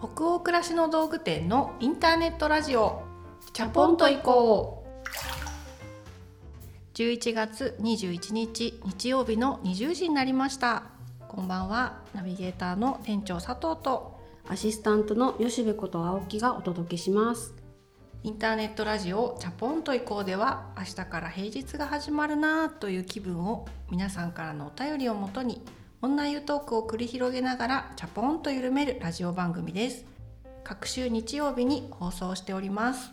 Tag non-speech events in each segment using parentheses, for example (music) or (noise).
北欧暮らしの道具店のインターネットラジオ。チャポンと行こう。11月21日日曜日の20時になりました。こんばんは。ナビゲーターの店長佐藤と。アシスタントの吉部こと青木がお届けします。インターネットラジオチャポンと行こうでは明日から平日が始まるなという気分を皆さんからのお便りをもとに女湯トークを繰り広げながらチャポンと緩めるラジオ番組です。各週日曜日に放送しております。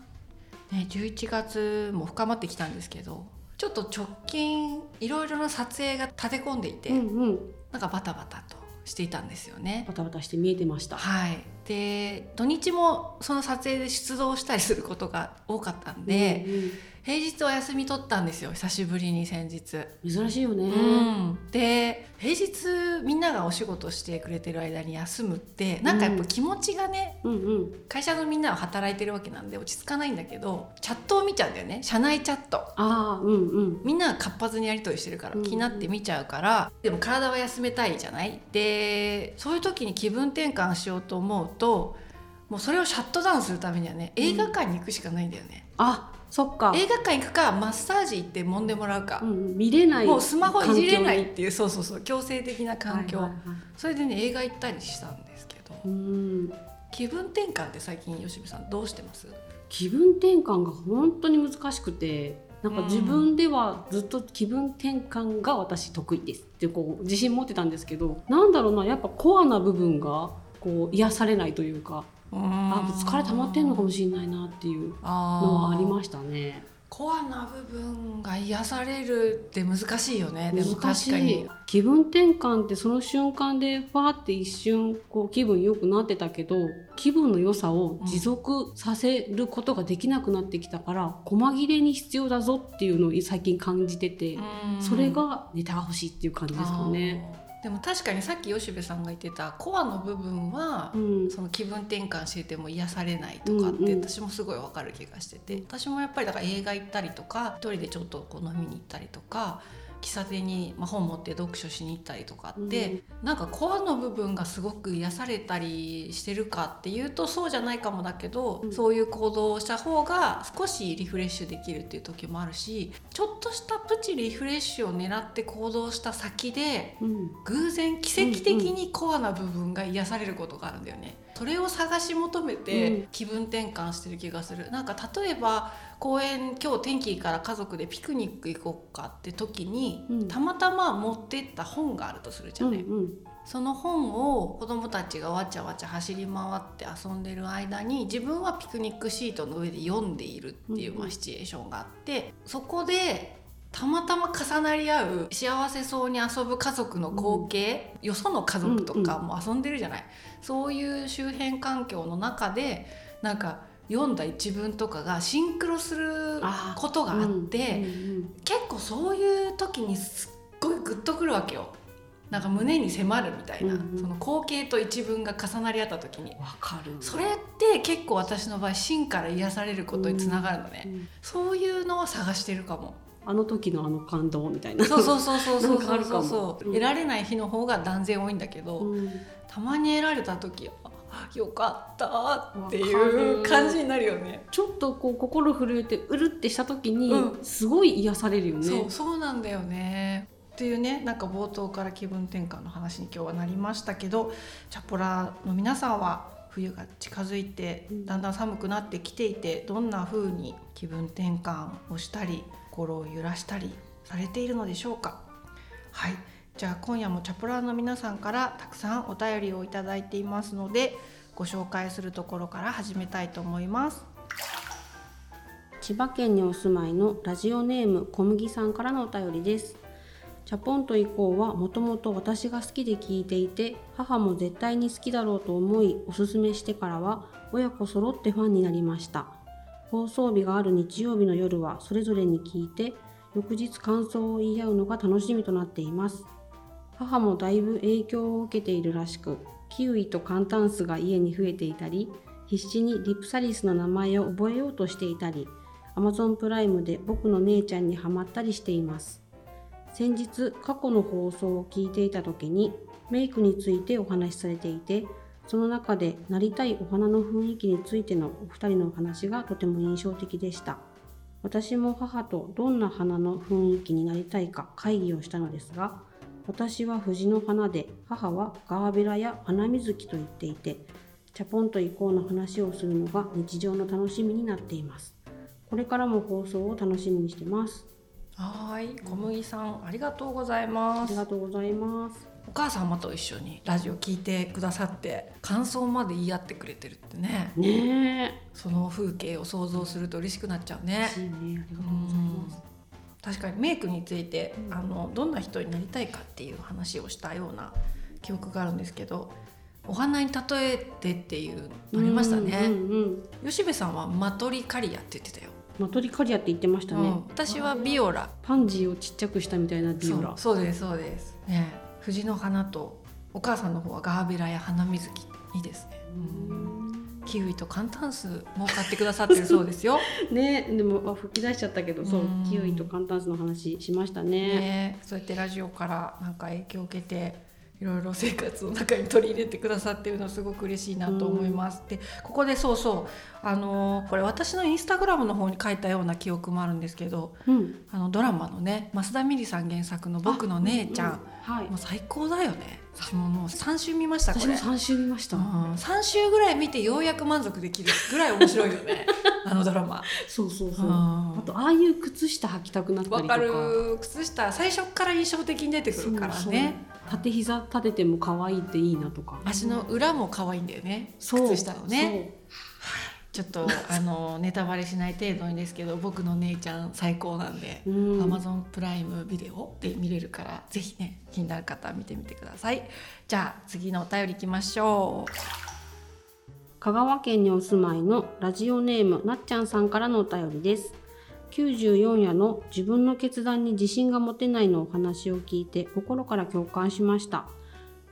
ね、11月も深まってきたんですけどちょっと直近いろいろな撮影が立て込んでいて、うんうん。なんかバタバタとしていたんですよね。バタバタして見えてました。はい、で土日もその撮影で出動したりすることが多かったんで、うん平日お休み取ったんですよ久しぶりに先日。うん珍しいよね、うん、で平日みんながお仕事してくれてる間に休むってなんかやっぱ気持ちがね、うん、うん。会社のみんなは働いてるわけなんで落ち着かないんだけどチャットを見ちゃうんだよね。社内チャット。ああうんうん。みんなが活発にやり取りしてるからうん気になって見ちゃうから、でも体は休めたいじゃない？でそういう時に気分転換しようと思うともうそれをシャットダウンするためにはね映画館に行くしかないんだよね、あそっか。映画館行くかマッサージ行って揉んでもらうか。う、んうん、見れないもうスマホいじれない環っていうそうそうそう。強制的な環境、はいはいはい。それでね映画行ったりしたんですけど。うん。気分転換って最近吉部さんどうしてます？気分転換が本当に難しくてなんか自分ではずっと気分転換が私得意ですってこう自信持ってたんですけどなんだろうなやっぱコアな部分がこう癒されないというかあ疲れ溜まってんのかもしれないなっていうのはありましたね。コアな部分が癒されるって難しいよね。でも確かに。い気分転換ってその瞬間でファーって一瞬こう気分良くなってたけど気分の良さを持続させることができなくなってきたから、細切れに必要だぞっていうのを最近感じてて、それがネタが欲しいっていう感じですかね。でも確かにさっき吉部さんが言ってたコアの部分は、うん。その気分転換してても癒されないとかってうんうん私もすごいわかる気がしてて私もやっぱりだから映画行ったりとか一人でちょっとこう飲みに行ったりとか喫茶店に、まあ、本持って読書しに行ったりとかって、なんかコアの部分がすごく癒されたりしてるかっていうとそうじゃないかもだけど、うん。そういう行動をした方が少しリフレッシュできるっていう時もあるしちょっとしたプチリフレッシュを狙って行動した先でうん。偶然奇跡的にコアな部分が癒されることがあるんだよね。それを探し求めうてん気分転換してる気がする。なんか例えば公園今日天気いいから家族でピクニック行こうかって時に、うんたまたま持ってった本があるとするじゃない。うんうんその本を子どもたちがわちゃわちゃ走り回って遊んでる間に自分はピクニックシートの上で読んでいるっていう、うんうんまあ、シチュエーションがあってそこでたまたま重なり合う幸せそうに遊ぶ家族の光景、よその家族とかも遊んでるじゃない、そういう周辺環境の中でなんか読んだ一文とかがシンクロすることがあって。うんうん結構そういう時にすっごいグッとくるわけよ。なんか胸に迫るみたいな、うんうん。その光景と一文が重なり合った時に。うんわかる。それって結構私の場合芯から癒されることにつながるのね、うんそういうのを探してるかもあの時のあの感動みたいな。そうそうそうそうそうなんかあるかも。そう。うん得られない日の方が断然多いんだけど、うん。たまに得られた時あよかったっていうる。感じになるよね。ちょっとこう心震えてうるってした時に、うん。すごい癒されるよね。そうそうなんだよね。っていうねなんか冒頭から気分転換の話に今日はなりましたけどチャポラの皆さんは冬が近づいてうん。だんだん寒くなってきていてどんな風に気分転換をしたり心を揺らしたりされているのでしょうか？はい。じゃあ今夜もチャポラーの皆さんからたくさんお便りをいただいていますのでご紹介するところから始めたいと思います。千葉県にお住まいのラジオネーム小麦さんからのお便りです。チャポンと以降はもともと私が好きで聞いていて母も絶対に好きだろうと思いおすすめしてからは親子揃ってファンになりました。放送日がある日曜日の夜はそれぞれに聞いて翌日感想を言い合うのが楽しみとなっています。母もだいぶ影響を受けているらしくキウイとカンタンスが家に増えていたり必死にリプサリスの名前を覚えようとしていたり Amazon プライムで僕の姉ちゃんにハマったりしています。先日過去の放送を聞いていた時にメイクについてお話しされていてその中でなりたいお花の雰囲気についてのお二人のお話がとても印象的でした。私も母とどんな花の雰囲気になりたいか会議をしたのですが私は藤の花で母はガーベラや花水木と言っていてチャポンと行こうの話をするのが日常の楽しみになっています。これからも放送を楽しみにしてます。はい小麦さんありがとうございあます。りがとうございますお母様と一緒にラジオ聞いてくださって感想まで言い合ってくれてるってね。ねその風景を想像すると嬉しくなっちゃうね。確かにメイクについて、うんあのどんな人になりたいかっていう話をしたような記憶があるんですけどお花に例えてっていうのありましたね、うんうんうん吉部さんはマトリカリアって言ってたよ、マトリカリアって言ってましたね、うん。私はビオラ。パンジーをちっちゃくしたみたいなビオラ。そうそうですそうです。ね藤の花とお母さんの方はガーベラや花水木いいですね、キウイと寒炭酢も買ってくださってるそうですよ。(laughs) ねでもあ吹き出しちゃったけどそううん。キウイと寒暖差の話しましたね。ねそうやってラジオからなんか影響を受けていろいろ生活の中に取り入れてくださってるのすごく嬉しいなと思います。でここでそうそうあのーこれ私のインスタグラムの方に書いたような記憶もあるんですけどうん。あのドラマのね増田美里さん原作の「僕の姉ちゃん」ううはい。もう最高だよね。私ももう3週見ましたこれ。私も。三週見ました、うん、3週ぐらい見てようやく満足できるぐらい面白いよね。(laughs) あのドラマ。そうそうそう、うん。あとああいう靴下履きたくなったりとか。わかる。靴下最初から印象的に出てくるからね縦膝立てても可愛いっていいなとか。足の裏も可愛いんだよね。そう。靴下のね。ちょっとあのネタバレしない程度にですけど僕の姉ちゃん最高なんで、そううん。Amazon プライムビデオで見れるからぜひね気になる方は見てみてください。じゃあ次のお便りいきましょう。香川県にお住まいのラジオネームなっちゃんさんからのお便りです94夜の自分の決断に自信が持てないのお話を聞いて心から共感しました。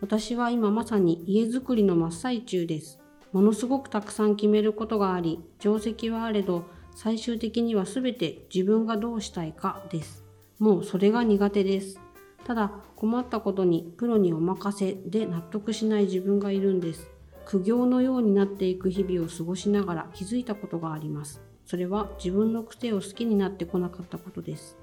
私は今まさに家づくりの真っ最中です。ものすごくたくさん決めることがあり定石はあれど最終的には全て自分がどうしたいかです。もうそれが苦手です。ただ困ったことにプロにお任せで納得しない自分がいるんです。苦行のようになっていく日々を過ごしながら気づいたことがあります。それは自分の癖を好きになってこなかったことです。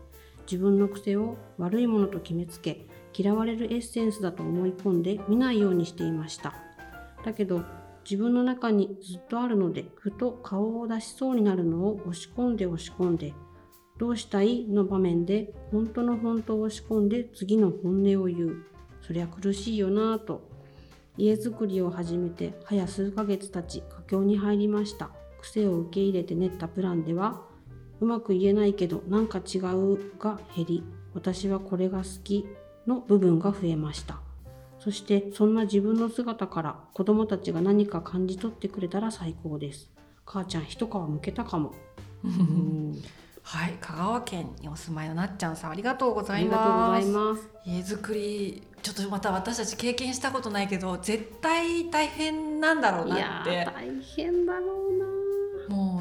自分の癖を悪いものと決めつけ嫌われるエッセンスだと思い込んで見ないようにしていました。だけど自分の中にずっとあるのでふと顔を出しそうになるのを押し込んで押し込んでどうしたいの場面で本当の本当を押し込んで次の本音を言う。そりゃ苦しいよなぁと。家づくりを始めて早数ヶ月経ち佳境に入りました。癖を受け入れて練ったプランではうまく言えないけどなんか違うが減り私はこれが好きの部分が増えました。そしてそんな自分の姿から子供たちが何か感じ取ってくれたら最高です。母ちゃん一皮むけたかも。うん。はい香川県にお住まいのなっちゃんさんありがとうごあざいます。家づくりちょっとまた私たち経験したことないけど絶対大変なんだろういなやって。ー大変だろう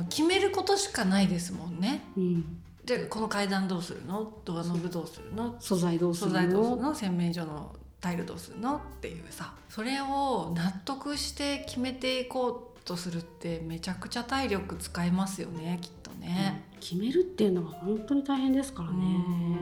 決めることしかないですもんね。うん。でこの階段どうするの？ドアノブどうするの？素材どうする素材どうするの？の洗面所のタイルどうするの？っていうさ。それを納得して決めていこうとするってめちゃくちゃ体力使いますよねきっとね。決めるっていうのは本当に大変ですからね。う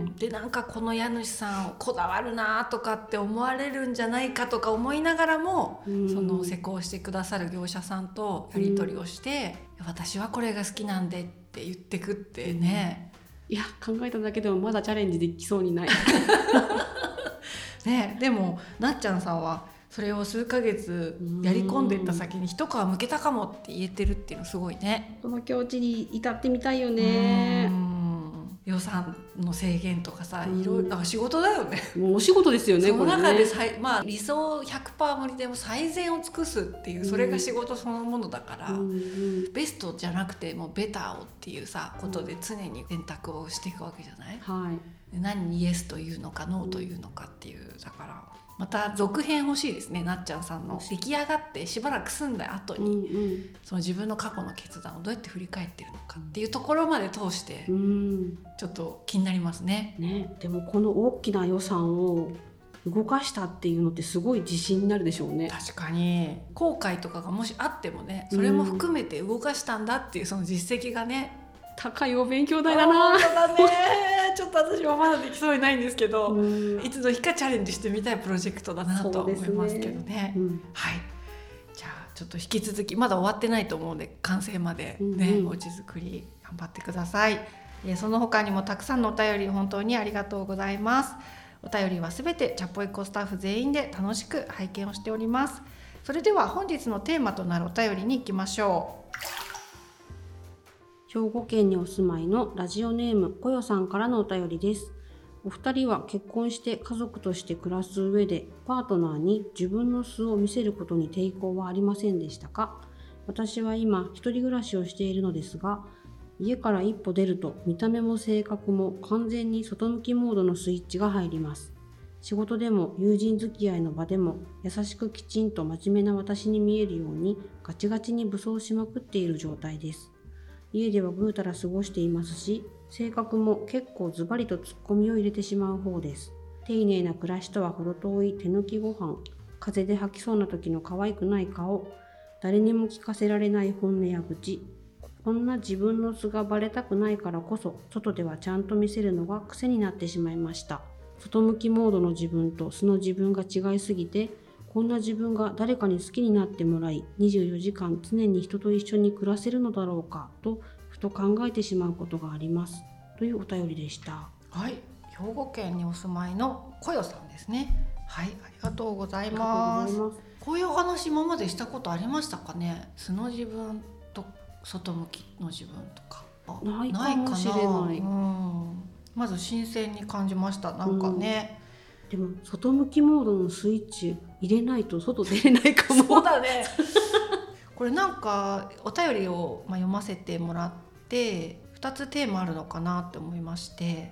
ん。でなんかこの家主さんこだわるなとかって思われるんじゃないかとか思いながらも、うん。その施工してくださる業者さんとやり取りをして、私はこれが好きなんでって言ってくってね、いや考えただけでもまだチャレンジできそうにない。(laughs) ねでもなっちゃんさんはそれを数ヶ月やり込んでいった先に一皮むけたかもって言えてるっていうのすごいね。その境地に至ってみたいよね。うん。予算の制限とかさうん。いろいろ仕事だよね。もうお仕事ですよねその中で最、まあ、理想100%無理でも最善を尽くすっていうそれが仕事そのものだから、ベストじゃなくてもうベターをっていうさことで常に選択をしていくわけじゃない、はい。で何にイエスというのかノーというのかっていうだからまた続編欲しいですねなっちゃんさんの。出来上がってしばらく住んだ後うに、ん。その自分の過去の決断をどうやって振り返ってるのかっていうところまで通してうんうん。ちょっと気になりますね。ねでもこの大きな予算を動かしたっていうのってすごい自信になるでしょうね。確かに。後悔とかがもしあってもねそれも含めて動かしたんだっていうその実績がね、高いお勉強代だな。本当だね。(laughs) ちょっと私はまだできそうにないんですけど、うん。いつの日かチャレンジしてみたいプロジェクトだなとは思いますけどね。うん。はい。じゃあちょっと引き続きまだ終わってないと思うので完成までね、うんうん。おうち作り頑張ってください、えーその他にもたくさんのお便り本当にありがとうございます。お便りはすべてチャポイコスタッフ全員で楽しく拝見をしております。それでは本日のテーマとなるお便りに行きましょ兵庫県にお住まいのラジオネームこよさんからのお便りです。お二人は結婚して家族として暮らす上でパートナーに自分の素を見せることに抵抗はありませんでしたか？私は今一人暮らしをしているのですが家から一歩出ると見た目も性格も完全に外向きモードのスイッチが入ります。仕事でも友人付き合いの場でも優しくきちんと真面目な私に見えるようにガチガチに武装しまくっている状態です。家ではぐうたら過ごしていますし性格も結構ズバリとツッコミを入れてしまう方です。丁寧な暮らしとは程遠い手抜きご飯。風邪で吐きそうな時の可愛くない顔。誰にも聞かせられない本音や愚痴。こんな自分の素がバレたくないからこそ外ではちゃんと見せるのが癖になってしまいました。外向きモードの自分と素の自分が違いすぎてこんな自分が誰かに好きになってもらい24時間常に人と一緒に暮らせるのだろうかとふと考えてしまうことがあります。というお便りでした。うはい。兵庫県にお住まいのこよさんですね。はいありがとうございます。こういうお話今までしたことありましたかね？素の自分と外向きの自分とか。あないかもしれない。うん、まず新鮮に感じました。なんかね、でも外向きモードのスイッチ入れないと外出れないかも。そうだね。(laughs) これなんかお便りをまあ読ませてもらって2つテーマあるのかなって思いまして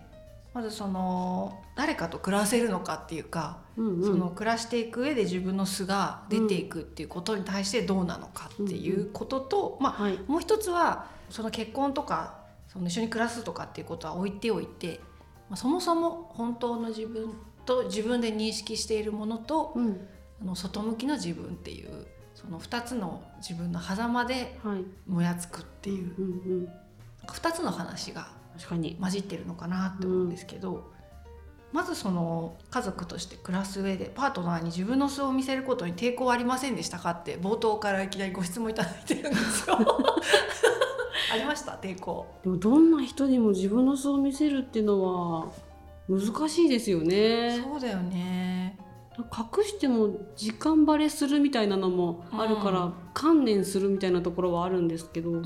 まずその誰かと暮らせるのかっていうか、うんうん。その暮らしていく上で自分の素が出ていくっていうことに対してどうなのかっていうことと、まあはい。もう一つはその結婚とかその一緒に暮らすとかっていうことは置いておいて、まあ、そもそも本当の自分と自分で認識しているものとうんあの外向きの自分っていうその2つの自分の狭間ではい。もやつくっていううんうんなんか2つの話が混じってるのかなって思うんですけど、まずその家族として暮らす上でパートナーに自分の素を見せることに抵抗はありませんでしたかって冒頭からいきなりご質問いただいてるんですよ。(laughs) ありました？抵抗。でもどんな人にも自分の素を見せるっていうのは難しいですよね。そうだよね隠しても時間バレするみたいなのもあるから、うん。観念するみたいなところはあるんですけど、うんうん。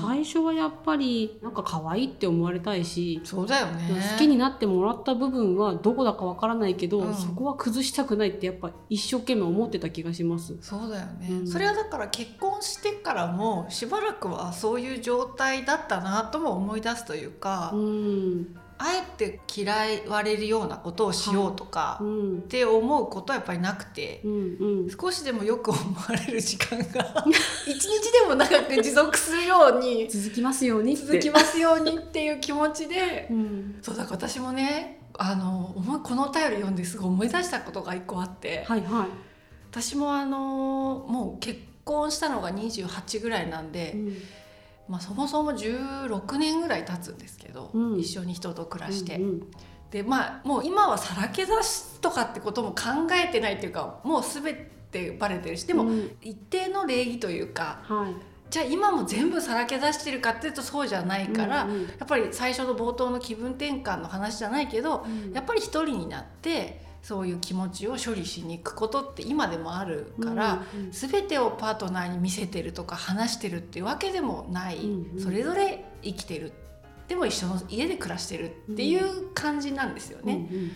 最初はやっぱりなんか可愛いって思われたいし、そうだよね。好きになってもらった部分はどこだかわからないけど、うん。そこは崩したくないってやっぱ一生懸命思ってた気がします。そうだよね、うん。それはだから結婚してからもしばらくはそういう状態だったなとも思い出すというか、うん、あえて嫌われるようなことをしようとか、うんっ、て思うことはやっぱりなくてう、ん、うん、少しでもよく思われる時間が (laughs) 一日でも長く持続するように続きますようにって。続きますようにっていう気持ちでうん、そうだから私もねあのこのお便り読んですごい思い出したことが一個あって、はいはい。私もあのもう結婚したのが28ぐらいなんで、うんまあ、そもそも16年ぐらい経つんですけど、うん。一緒に人と暮らして。うんでまあもう今はさらけ出すとかってことも考えてないっていうかもう全てバレてるしでもうん。一定の礼儀というかはい。じゃあ今も全部さらけ出してるかっていうとそうじゃないから、うんうん。やっぱり最初の冒頭の気分転換の話じゃないけどうん。やっぱり一人になってそういう気持ちを処理しに行くことって今でもあるから、うんうん全てをパートナーに見せてるとか話してるっていうわけでもない、うんうん。それぞれ生きてるでも一緒の家で暮らしてるっていう感じなんですよね。うん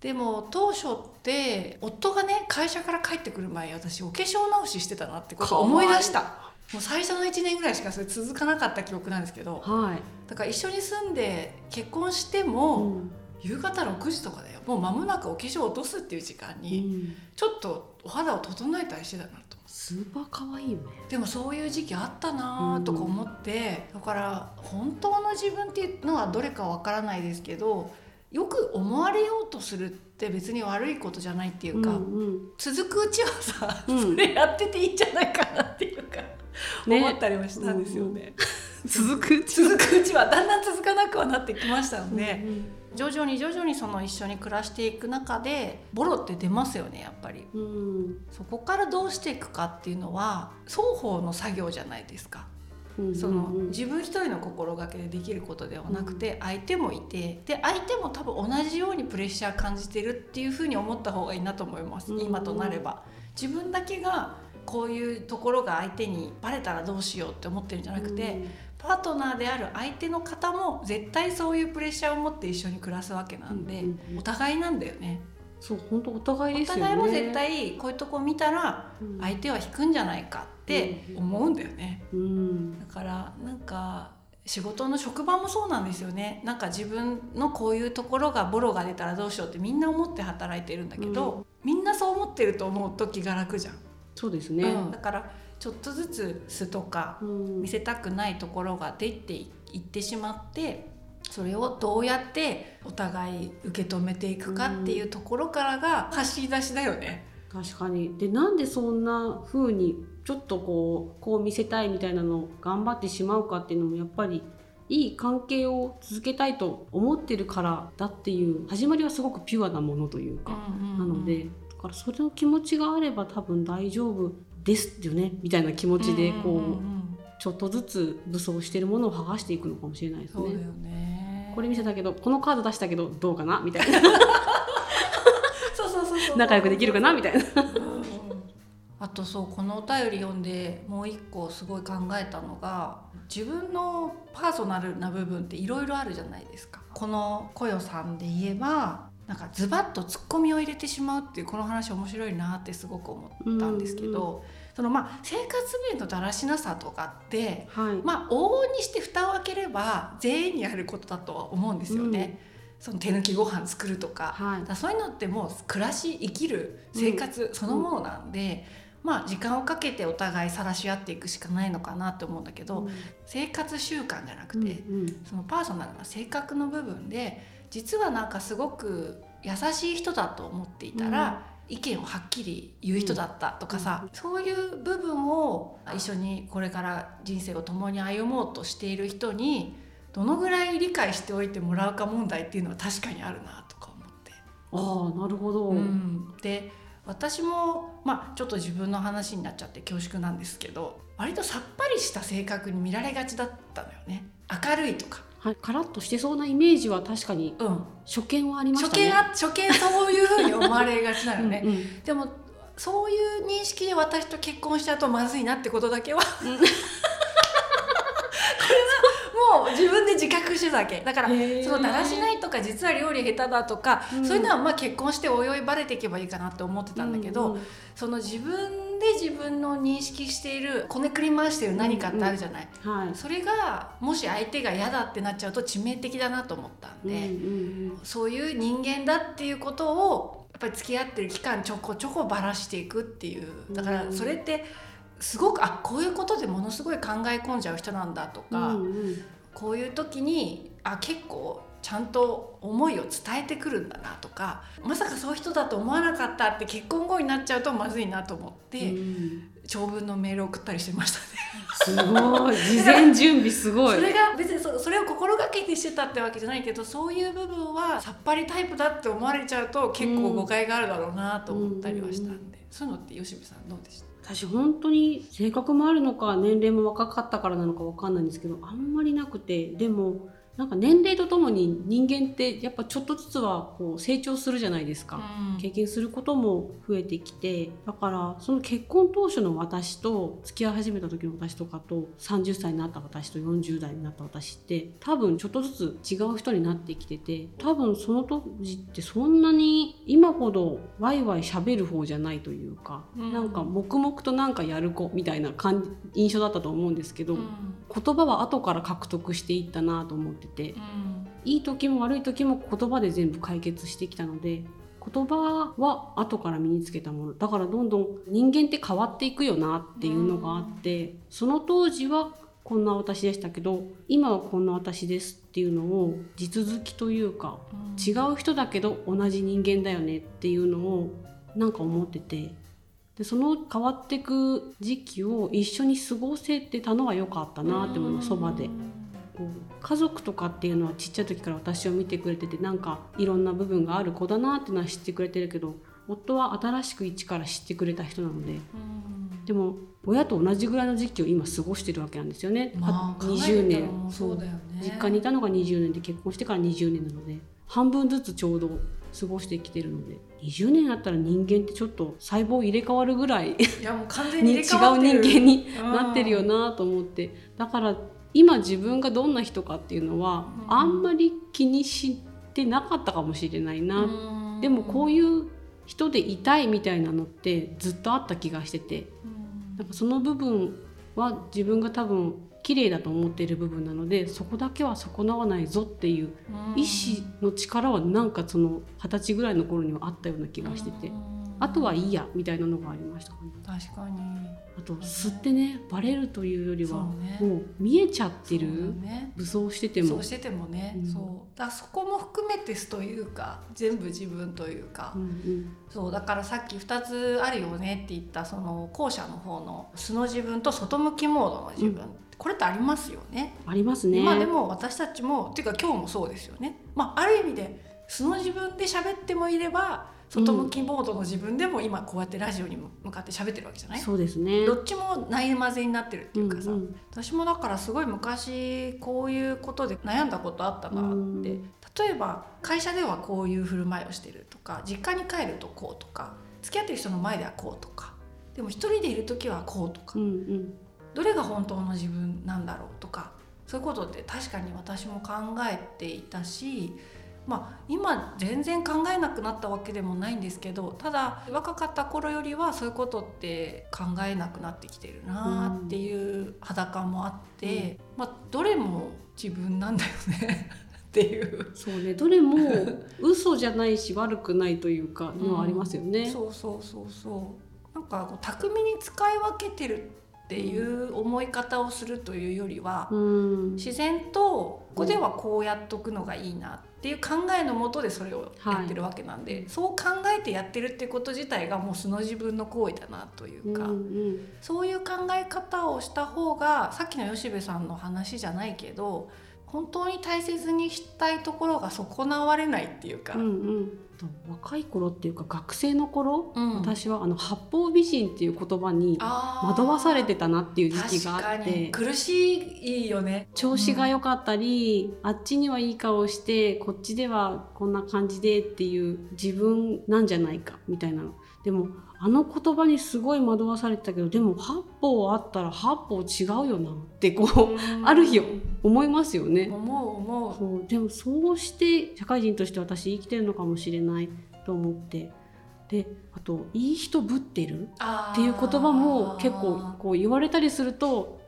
でも当初って夫がね会社から帰ってくる前私お化粧直ししてたなってことを思い出した。もう最初の1年ぐらいしかそれ続かなかった記憶なんですけど。うんはい。だから一緒に住んで結婚してうも、ん夕方6時とかだよ。もう間もなくお化粧を落とすっていう時間うに、ん。ちょっとお肌を整えたりしてたなとスーパー可愛いよね。でもそういう時期あったなとか思って、だから本当の自分っていうのはどれかわからないですけどよく思われようとするって別に悪いことじゃないっていうか、うんうん。続くうちはさ、うん。それやってていいんじゃないかなっていうか、ね。思ったりはしたんですよね。続く。続くうちはだんだん続かなくはなってきましたので、ね徐々に徐々にその一緒に暮らしていく中でボロって出ますよねやっぱり。うん。そこからどうしていくかっていうのは双方の作業じゃないですか。うんそのうん。自分一人の心がけでできることではなくて相手もいてで相手も多分同じようにプレッシャー感じてるっていうふうに思った方がいいなと思います。うん今となれば。自分だけがこういうところが相手にバレたらどうしようって思ってるんじゃなくて、パートナーである相手の方も絶対そういうプレッシャーを持って一緒に暮らすわけなんで、うんうんうん。お互いなんだよね。そう本当お互いおですよね。互いも絶対こういうとこ見たらうん相手は引くんじゃないかって思うんだよね。うん。だからなんか仕事の職場もそうなんですよね。なんか自分のこういうところがボロが出たらどうしようってみんな思って働いてるんだけど、みんなそう思ってると思うと気が楽じゃん、そうですね。うん。だからちょっとずつ素とかうん。見せたくないところが出ていってしまってそれをどうやってお互い受け止めていくかっていうところからが貸し出しだよね。確かに。でなんでそんな風にちょっとこうこう見せたいみたいなのを頑張ってしまうかっていうのもやっぱりいい関係を続けたいと思ってるからだっていう始まりはすごくピュアなものというか、なのでだからそれの気持ちがあれば多分大丈夫ですよねみたいな気持ちでこう,、ちょっとずつ武装してるものを剥がしていくのかもしれないですね。そうだよね。これ見せたけどこのカード出したけどどうかな？みたいな。(laughs) そうそうそうそう。仲良くできるかな？みたいな。あとそうこのお便り読んでもう一個すごい考えたのが自分のパーソナルな部分っていろいろあるじゃないですか。このこよさんで言えばなんかズバッとツッコミを入れてしまうっていうこの話面白いなってすごく思ったんですけど、そのまあ生活面のだらしなさとかってはい、まあ往々にして蓋を開ければ全員にあることだとは思うんですよね。その手抜きご飯作るとか。はい。だからそういうのってもう暮らし生きる生活そのものなんで、まあ時間をかけてお互い晒し合っていくしかないのかなって思うんだけど、生活習慣じゃなくて、うんうん。そのパーソナルな性格の部分で実はなんかすごく優しい人だと思っていたら、意見をはっきり言う人だったとかさ、そういう部分を一緒にこれから人生を共に歩もうとしている人にどのぐらい理解しておいてもらうか問題っていうのは確かにあるなとか思って。ああなるほど、うん、で私もまあちょっと自分の話になっちゃって恐縮なんですけど割とさっぱりした性格に見られがちだったのよね。明るいとか、はい、カラッとしてそうなイメージは確かにうん、初見はありまし初たね。見あ初見そういうふうに思われがちなのね。うんうん。でもそういう認識で私と結婚しちゃうとまずいなってことだけは。これはもう自分で自覚してたわけ。だからそのだらしないとか実は料理下手だとか、うん。そういうのはまあ結婚しておいおいバレていけばいいかなって思ってたんだけど、うん。うんその自分で自分の認識しているこねくり回してる何かってあるじゃない、はい。それがもし相手が嫌だってなっちゃうと致命的だなと思ったんで、うんうんそういう人間だっていうことをやっぱり付き合ってる期間ちょこちょこばらしていくっていう。だからそれってすごくあこういうことでものすごい考え込んじゃう人なんだとうんか、うんうんこういう時にあ結構ちゃんと思いを伝えてくるんだなとかまさかそういう人だと思わなかったって結婚後になっちゃうとまずいなと思って、うん。長文のメールを送ったりしてましたね。すごい。事前準備すごい。それが別にそそれを心がけてしてたってわけじゃないけどそういう部分はさっぱりタイプだって思われちゃうと結構誤解があるだろうなと思ったりはしたんで、そういうのって吉見さんどうでした？私本当に性格もあるのか年齢も若かったからなのか分かんないんですけどあんまりなくてでもなんか年齢とともに人間ってやっぱちょっとずつはこう成長するじゃないですか。経験することも増えてきて。だからその結婚当初の私と付き合い始めた時の私とかと30歳になった私と40代になった私って多分ちょっとずつ違う人になってきてて多分その当時ってそんなに今ほどワイワイ喋る方じゃないというか、うん。なんか黙々となんかやる子みたいな感じ印象だったと思うんですけど、うん。言葉は後から獲得していったなと思ってて。うんいい時も悪い時も言葉で全部解決してきたので言葉は後から身につけたものだからどんどん人間って変わっていくよなっていうのがあってその当時はこんな私でしたけど今はこんな私ですっていうのを地続きというか、違う人だけど同じ人間だよねっていうのをなんか思っててでその変わっていく時期を一緒に過ごせてたのは良かったなって思いますそばで。こう家族とかっていうのはちっちゃい時から私を見てくれててなんかいろんな部分がある子だなってのは知ってくれてるけど夫は新しく一から知ってくれた人なので、でも親と同じぐらいの時期を今過ごしてるわけなんですよね、まあ、20年。そうだよね。実家にいたのが20年で結婚してから20年なので半分ずつちょうど過ごしてきてるので。20年あったら人間ってちょっと細胞入れ替わるぐらい。いやもう完全にに違う人間になってるよなと思って。だから今自分がどんな人かっていうのはうん。あんまり気にしてなかったかもしれないな、でもこういいう人でいたいみたいなのってずっとあった気がしてて。なんかその部分は自分が多分綺麗だと思っている部分なのでそこだけは損なわないぞっていう意志の力はなんかその二十歳ぐらいの頃にはあったような気がしててあとはいいやみたいなのがありましたかね。確かに。あと吸ってねバレるというよりはもう見えちゃってるね。武装してても。そうしててもね、うん。そう。だからそこも含めて素というか全部自分というか、うんうん。そうだからさっき2つあるよねって言ったその後者の方の素の自分と外向きモードの自分、うこれってありますよね。ありますね。まあでも私たちもっていうか今日もそうですよね。まあある意味で素の自分で喋ってもいれば外向きモードの自分でも今こうやってラジオに向かって喋ってるわけじゃない？そうですね。どっちもない混ぜになってるっていうかさ、うんうん私もだからすごい昔こういうことで悩んだことあったなって、うん。例えば会社ではこういう振る舞いをしてるとか実家に帰るとこうとか付き合ってる人の前ではこうとか。でも一人でいる時はこうとか、うんうん。どれが本当の自分なんだろうとか。そういうことって確かに私も考えていたしまあ今全然考えなくなったわけでもないんですけどただ若かった頃よりはそういうことって考えなくなってきてるなっていう裸もあって、まあどれも自分なんだよね (laughs) っていう。そうねどれも嘘じゃないし悪くないというか (laughs) のはありますよね。そうそうそうそうなんかこう巧みに使い分けてるっていう思い方をするというよりは、うん自然とここではこうやっとくのがいいなっていう考えのもとでそれをやってるわけなんで、そう考えてやってるってこと自体がもう素の自分の行為だなというか、うんうんそういう考え方をした方がさっきの吉部さんの話じゃないけど本当に大切にしたいところが損なわれないっていうか。うんうんと若い頃っていうか学生の頃、うん。私はあの八方美人っていう言葉に惑わされてたなっていう時期があって。苦しいよね。調子が良かったり、あっちにはいい顔してこっちではこんな感じでっていう自分なんじゃないかみたいなの。でもあの言葉にすごい惑わされてたけどでも八方あったら八方違うよなってこううんある日思いますよね。思う思うそうでもそうして社会人として私生きてるのかもしれないと思ってであと「いい人ぶってる?」っていう言葉も結構こう言われたりすると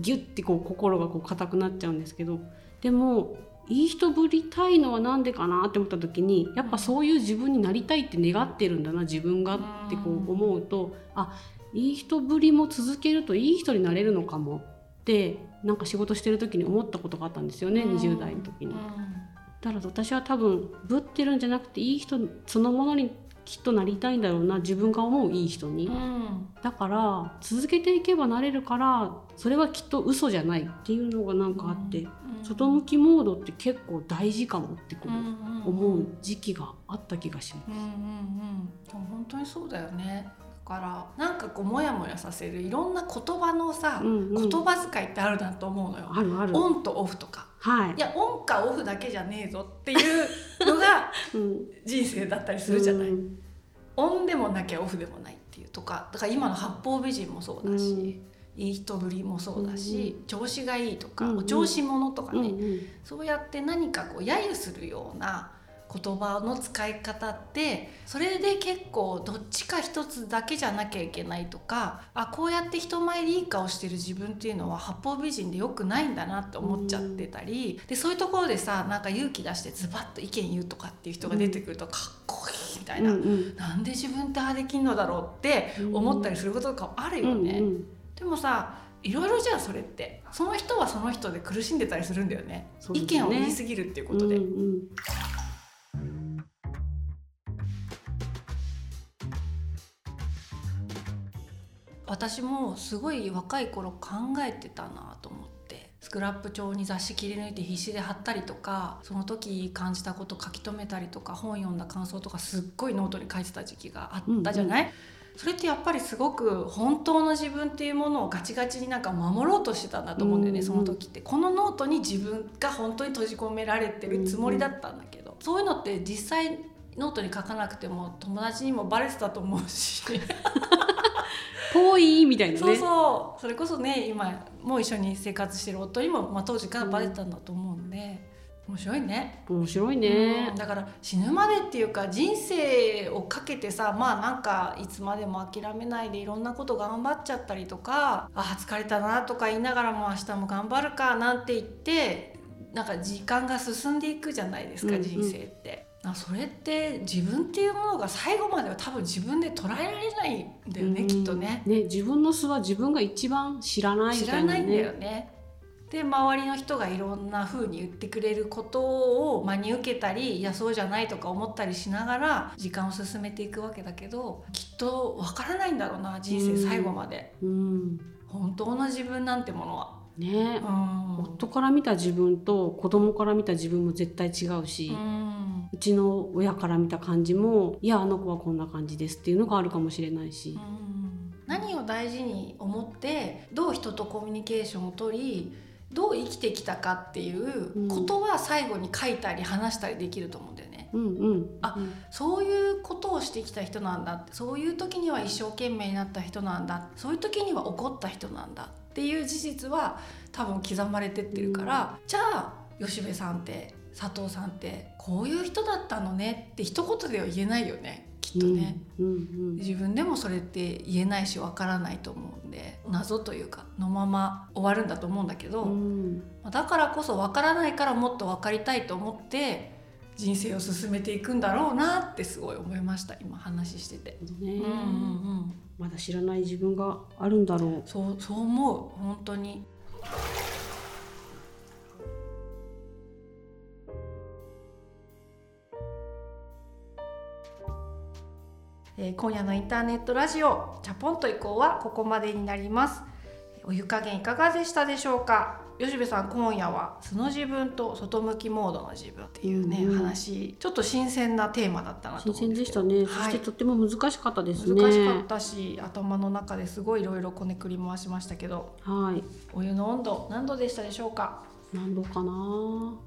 ギュッてこう心がこう硬くなっちゃうんですけどでもいい人ぶりたいのはなんでかなって思った時にやっぱそういう自分になりたいって願ってるんだな自分がってこう思うとあいい人ぶりも続けるといい人になれるのかもってなんか仕事してる時に思ったことがあったんですよねうん。20代の時に。うん。だから私は多分ぶってるんじゃなくていい人そのものにきっとなりたいんだろうな自分が思ういい人に。うん。だから続けていけばなれるからそれはきっと嘘じゃないっていうのがなんかあって、外向きモードって結構大事かもってこう思う時期があった気がします。うんうんうん。でも本当にそうだよね。だからなんかこうモヤモヤさせるいろんな言葉のさ、うんうん。言葉遣いってあるなと思うのよ。あるある。オンとオフとかはい。い。やオンかオフだけじゃねえぞっていうのが (laughs) うん。人生だったりするじゃない、うん。オンでもなきゃオフでもないっていうとかだから今の八方美人もそうだし、いい人ぶりもそうだし、調子がいいとか、うんうん。お調子者とかね、うんうん。そうやって何かこう揶揄するような言葉の使い方ってそれで結構どっちか一つだけじゃなきゃいけないとかあこうやって人前でいい顔してる自分っていうのは八方美人でよくないんだなって思っちゃってたり、でそういうところでさなんか勇気出してズバッと意見言うとかっていう人が出てくるとかっこいいみたいな、うんうん。なんで自分ってああできんのだろうって思ったりすることとかあるよね。うんうんでもさいろいろじゃんそれって。その人はその人で苦しんでたりするんだよね。ね。意見を言い過ぎるっていうことで、うんうん私もすごい若い頃考えてたなと思って。スクラップ帳に雑誌切り抜いて必死で貼ったりとかその時感じたこと書き留めたりとか本読んだ感想とかすっごいノートに書いてた時期があったじゃない、それってやっぱりすごく本当の自分っていうものをガチガチになんか守ろうとしてたんだと思うんだよね、うんその時って。このノートに自分が本当に閉じ込められてるつもりだったんだけど、そういうのって実際ノートに書かなくても友達にもバレてたと思うし (laughs) 遠いみたいなね。そうそう。それこそね今もう一緒に生活してる夫にも、まあ、当時からバレてたんだと思うんで、面白いね。面白いね。うん。だから死ぬまでっていうか人生をかけてさまあなんかいつまでも諦めないでいろんなこと頑張っちゃったりとかあ疲れたなとか言いながらも明日も頑張るかなんて言ってなんか時間が進んでいくじゃないですか、うんうん。人生って。あそれって自分っていうものが最後までは多分自分で捉えられないんだよね、うん。きっとね。ね自分の素は自分が一番知らないみ知たいなねらないんだよね。で周りの人がいろんな風に言ってくれることを真に受けたりいやそうじゃないとか思ったりしながら時間を進めていくわけだけどきっとわからないんだろうな人生最後まで、うん。本当の自分なんてものは。ね。うん。夫から見た自分と子供から見た自分も絶対違うし、ううんちの親から見た感じもいやあの子はこんな感じですっていうのがあるかもしれないし、何を大事に思ってどう人とコミュニケーションを取りどう生きてきたかっていうことは最後に書いたり話したりできると思うんだよね。うんうん。あうんそういうことをしてきた人なんだそういう時には一生懸命になった人なんだそういう時には怒った人なんだっていう事実は多分刻まれてってるから、じゃあ吉部さんって佐藤さんってこういう人だったのねって一言では言えないよねきっとね、うんうん自分でもそれって言えないしわからないと思うんで謎というかのまま終わるんだと思うんだけど、うん。まあだからこそ分からないからもっと分かりたいと思って人生を進めていくんだろうなってすごい思いました今話してて。ね。うんうんうん、まだ知らない自分があるんだろそうそう思う。本当に。えー今夜のインターネットラジオチャポンと以降はここまでになります。お湯加減いかがでしたでしょうか？吉部さん今夜は素の自分と外向きモードの自分っていうね、うん。うん話ちょっと新鮮なテーマだったなうと思うん新鮮でしたですけどね、はい。そしてとっても難しかったですね。難しかったし頭の中ですごいいろいろこねくり回しましたけど。はい。お湯の温度何度でしたでしょうか？何度かな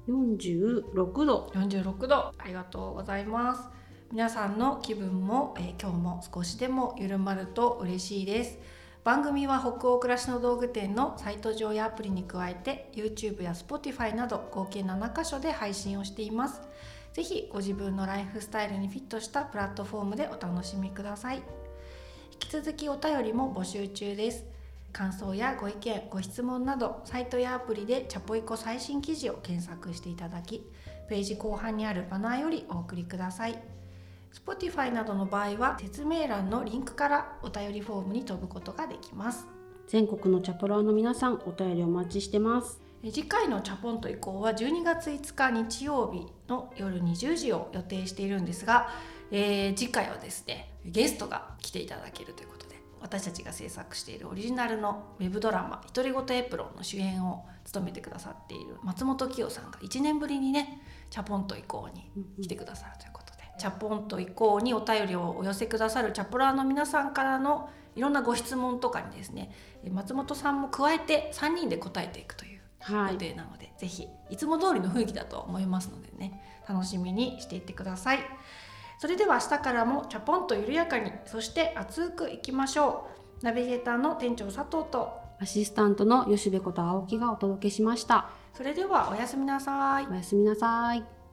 ？46度。46度。ありがとうございます皆さんの気分も、えー今日も少しでも緩まると嬉しいです。番組は北欧暮らしの道具店のサイト上やアプリに加えて YouTube や Spotify など合計7カ所で配信をしています。ぜひご自分のライフスタイルにフィットしたプラットフォームでお楽しみください。引き続きお便りも募集中です。感想やご意見ご質問などサイトやアプリでチャポイコ最新記事を検索していただきページ後半にあるバナーよりお送りください。Spotify などの場合は説明欄のリンクからお便りフォームに飛ぶことができます。全国のチャプラーの皆さんお便りお待ちしてます。え次回のチャポンと以降は12月5日日曜日の夜20時を予定しているんですが、えー次回はですねゲストが来ていただけるということで私たちが制作しているオリジナルのウェブドラマ「独り言エプロン」の主演を務めてくださっている松本清さんが1年ぶりにねチャポンと以降に来てくださるということで、チャポンと以降にお便りをお寄せくださるチャポラーの皆さんからのいろんなご質問とかにですねえ松本さんも加えて3人で答えていくという予はい。定なので、ぜひいつも通りの雰囲気だと思いますのでね楽しみにしていってください。それでは明日からもチャポンと緩やかにそして熱くいきましょう。ナビゲーターの店長佐藤とアシスタントの吉部こと青木がお届けしました。それではおやすみなさい。おやすみなさい